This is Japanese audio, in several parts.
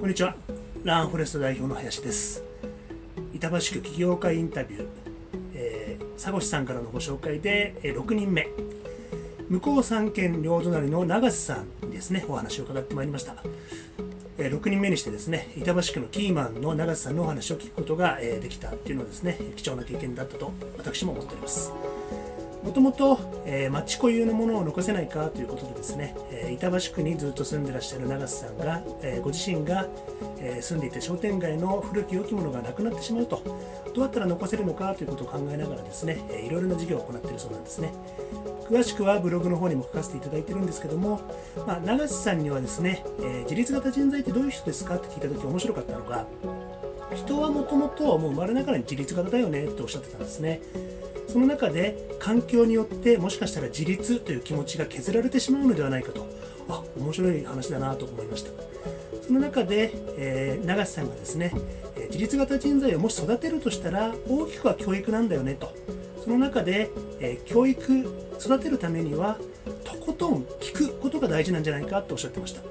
こんにちは。ランフォレスト代表の林です。板橋区起業家インタビュー、えー、佐越さんからのご紹介で、えー、6人目。向こう三県両隣の永瀬さんにですね。お話を伺ってまいりました。え6人目にしてですね板橋区のキーマンの永瀬さんのお話を聞くことが、えできたっていうのはですね貴重な経験だったと私も思っております。もともと、え、町固有のものを残せないかということでですね、えー、板橋区にずっと住んでらっしゃる長瀬さんが、えー、ご自身が、えー、住んでいて商店街の古き良きものがなくなってしまうとどうやったら残せるのかということを考えながらですね、えー、いろいろな事業を行っているそうなんですね。詳しくはブログの方にも書かせていただいてるんですけども、まあ、長瀬さんにはですね、えー、自立型人材ってどういう人ですかって聞いた時面白かったのが人はもともともう生まれながらに自立型だよねっておっしゃってたんですね。その中で環境によってもしかしたら自立という気持ちが削られてしまうのではないかとあ面白い話だなと思いました。その中で、えー、永瀬さんがですね自立型人材をもし育てるとしたら大きくは教育なんだよねと。その中で、えー、教育育てるためにはとことん聞くことが大事なんじゃないかとおっしゃってました。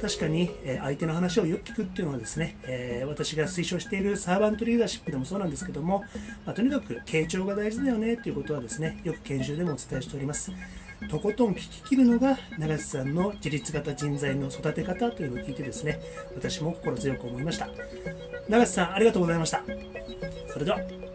確かに、え相手の話をよく聞くっていうのはですね、え、私が推奨しているサーバントリーダーシップでもそうなんですけども、まあ、とにかく傾聴が大事だよねっていうことはですねよく研修でもお伝えしております。とことん聞き切るのが永瀬さんの自立型人材の育て方というのを聞いてですね私も心強く思いました。永瀬さんありがとうございました。それでは。